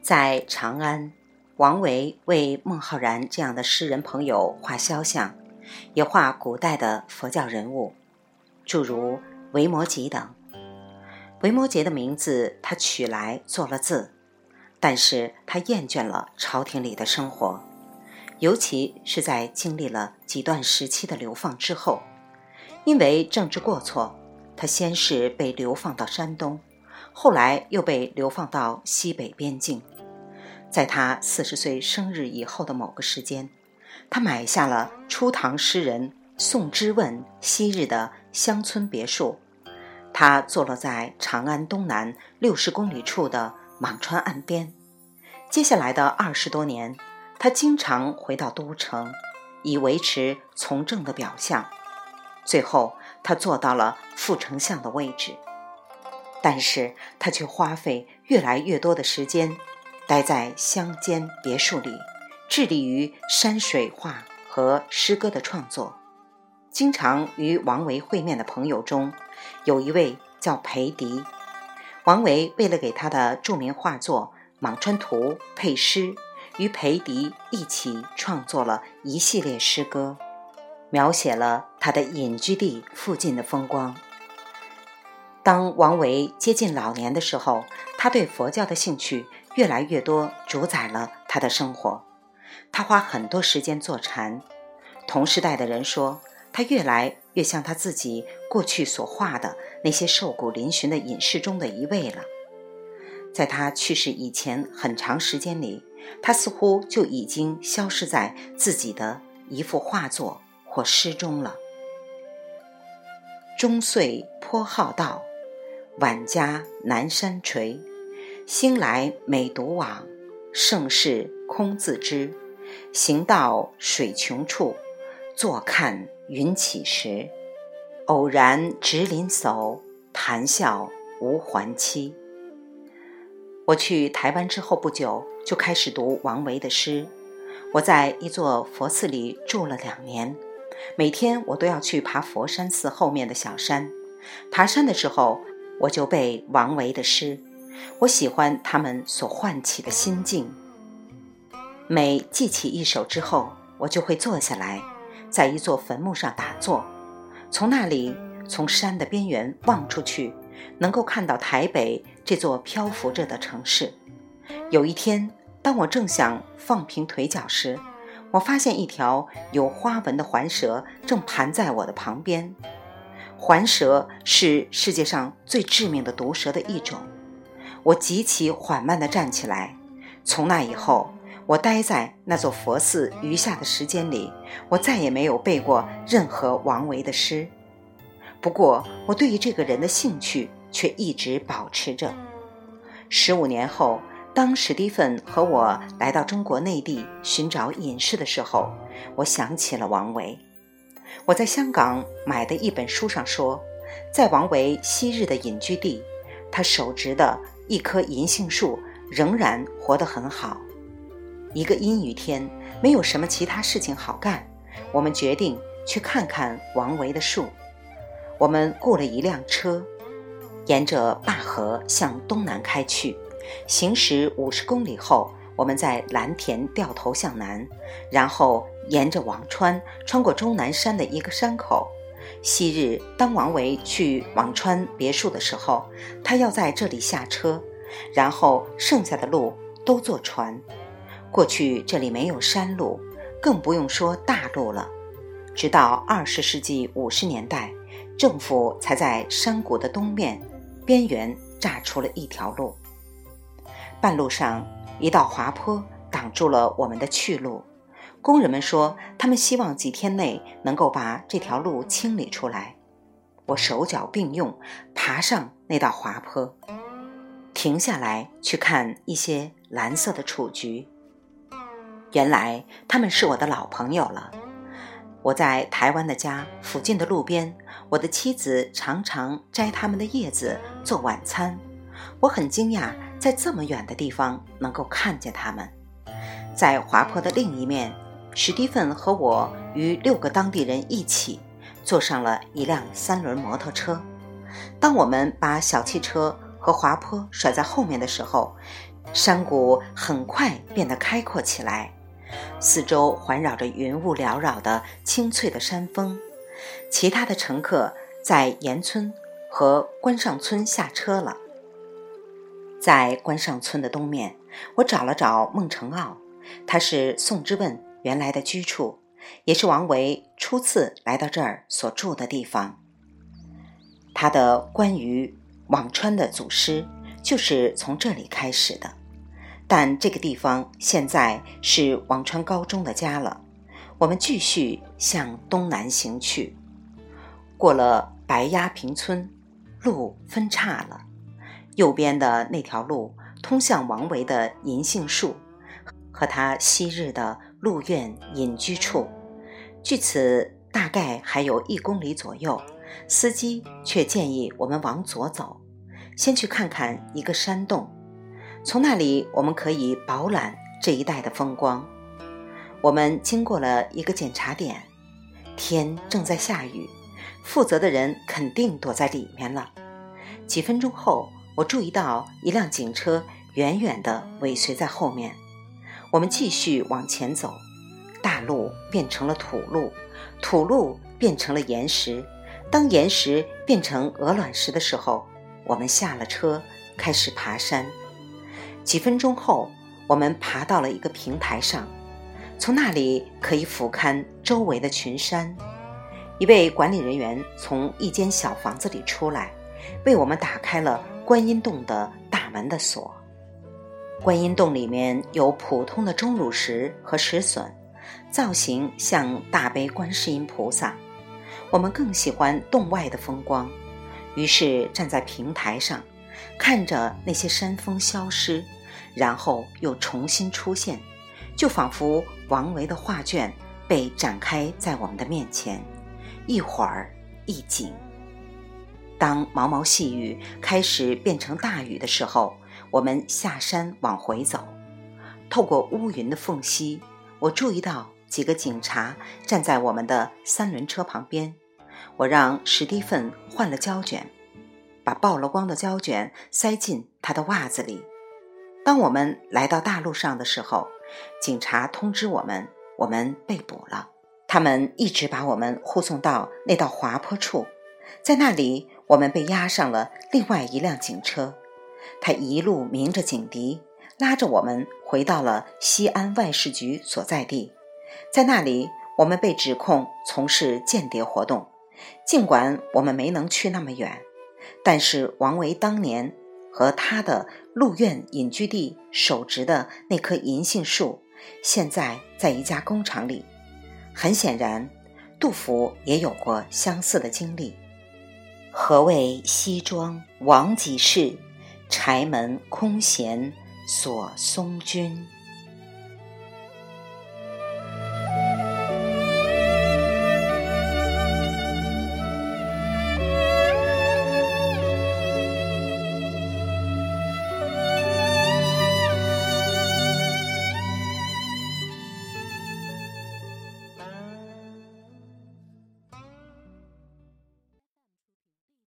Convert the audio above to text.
在长安，王维为孟浩然这样的诗人朋友画肖像，也画古代的佛教人物，诸如维摩诘等。维摩诘的名字他取来做了字，但是他厌倦了朝廷里的生活，尤其是在经历了几段时期的流放之后，因为政治过错，他先是被流放到山东，后来又被流放到西北边境。在他四十岁生日以后的某个时间，他买下了初唐诗人宋之问昔日的乡村别墅，它坐落在长安东南六十公里处的蟒川岸边。接下来的二十多年，他经常回到都城，以维持从政的表象。最后，他做到了副丞相的位置，但是他却花费越来越多的时间。待在乡间别墅里，致力于山水画和诗歌的创作。经常与王维会面的朋友中，有一位叫裴迪。王维为了给他的著名画作《蟒川图》配诗，与裴迪一起创作了一系列诗歌，描写了他的隐居地附近的风光。当王维接近老年的时候，他对佛教的兴趣。越来越多主宰了他的生活，他花很多时间坐禅。同时代的人说，他越来越像他自己过去所画的那些瘦骨嶙峋的隐士中的一位了。在他去世以前很长时间里，他似乎就已经消失在自己的一幅画作或诗中了。中岁颇好道，晚家南山陲。兴来每独往，盛世空自知。行到水穷处，坐看云起时。偶然值林叟，谈笑无还期。我去台湾之后不久，就开始读王维的诗。我在一座佛寺里住了两年，每天我都要去爬佛山寺后面的小山。爬山的时候，我就背王维的诗。我喜欢他们所唤起的心境。每记起一首之后，我就会坐下来，在一座坟墓上打坐。从那里，从山的边缘望出去，能够看到台北这座漂浮着的城市。有一天，当我正想放平腿脚时，我发现一条有花纹的环蛇正盘在我的旁边。环蛇是世界上最致命的毒蛇的一种。我极其缓慢地站起来。从那以后，我待在那座佛寺余下的时间里，我再也没有背过任何王维的诗。不过，我对于这个人的兴趣却一直保持着。十五年后，当史蒂芬和我来到中国内地寻找隐士的时候，我想起了王维。我在香港买的一本书上说，在王维昔日的隐居地，他手植的。一棵银杏树仍然活得很好。一个阴雨天，没有什么其他事情好干，我们决定去看看王维的树。我们雇了一辆车，沿着灞河向东南开去。行驶五十公里后，我们在蓝田掉头向南，然后沿着辋川穿过终南山的一个山口。昔日，当王维去辋川别墅的时候，他要在这里下车，然后剩下的路都坐船。过去这里没有山路，更不用说大路了。直到二十世纪五十年代，政府才在山谷的东面边缘炸出了一条路。半路上，一道滑坡挡住了我们的去路。工人们说，他们希望几天内能够把这条路清理出来。我手脚并用，爬上那道滑坡，停下来去看一些蓝色的雏菊。原来他们是我的老朋友了。我在台湾的家附近的路边，我的妻子常常摘他们的叶子做晚餐。我很惊讶，在这么远的地方能够看见他们。在滑坡的另一面。史蒂芬和我与六个当地人一起坐上了一辆三轮摩托车。当我们把小汽车和滑坡甩在后面的时候，山谷很快变得开阔起来，四周环绕着云雾缭绕的清脆的山峰。其他的乘客在岩村和关上村下车了。在关上村的东面，我找了找孟承奥，他是宋之问原来的居处，也是王维初次来到这儿所住的地方。他的关于辋川的祖师就是从这里开始的。但这个地方现在是辋川高中的家了。我们继续向东南行去，过了白鸭坪村，路分岔了。右边的那条路通向王维的银杏树和他昔日的鹿苑隐居处，距此大概还有一公里左右。司机却建议我们往左走，先去看看一个山洞。从那里，我们可以饱览这一带的风光。我们经过了一个检查点，天正在下雨，负责的人肯定躲在里面了。几分钟后，我注意到一辆警车远远地尾随在后面。我们继续往前走，大路变成了土路，土路变成了岩石。当岩石变成鹅卵石的时候，我们下了车，开始爬山。几分钟后，我们爬到了一个平台上，从那里可以俯瞰周围的群山。一位管理人员从一间小房子里出来，为我们打开了观音洞的大门的锁。观音洞里面有普通的钟乳石和石笋，造型像大悲观世音菩萨。我们更喜欢洞外的风光，于是站在平台上，看着那些山峰消失。然后又重新出现，就仿佛王维的画卷被展开在我们的面前，一会儿一景。当毛毛细雨开始变成大雨的时候，我们下山往回走，透过乌云的缝隙，我注意到几个警察站在我们的三轮车旁边。我让史蒂芬换了胶卷，把曝了光的胶卷塞进他的袜子里。当我们来到大路上的时候，警察通知我们，我们被捕了。他们一直把我们护送到那道滑坡处，在那里，我们被押上了另外一辆警车。他一路鸣着警笛，拉着我们回到了西安外事局所在地。在那里，我们被指控从事间谍活动。尽管我们没能去那么远，但是王维当年。和他的鹿苑隐居地手植的那棵银杏树，现在在一家工厂里。很显然，杜甫也有过相似的经历。何谓西庄王几世？柴门空闲锁松君。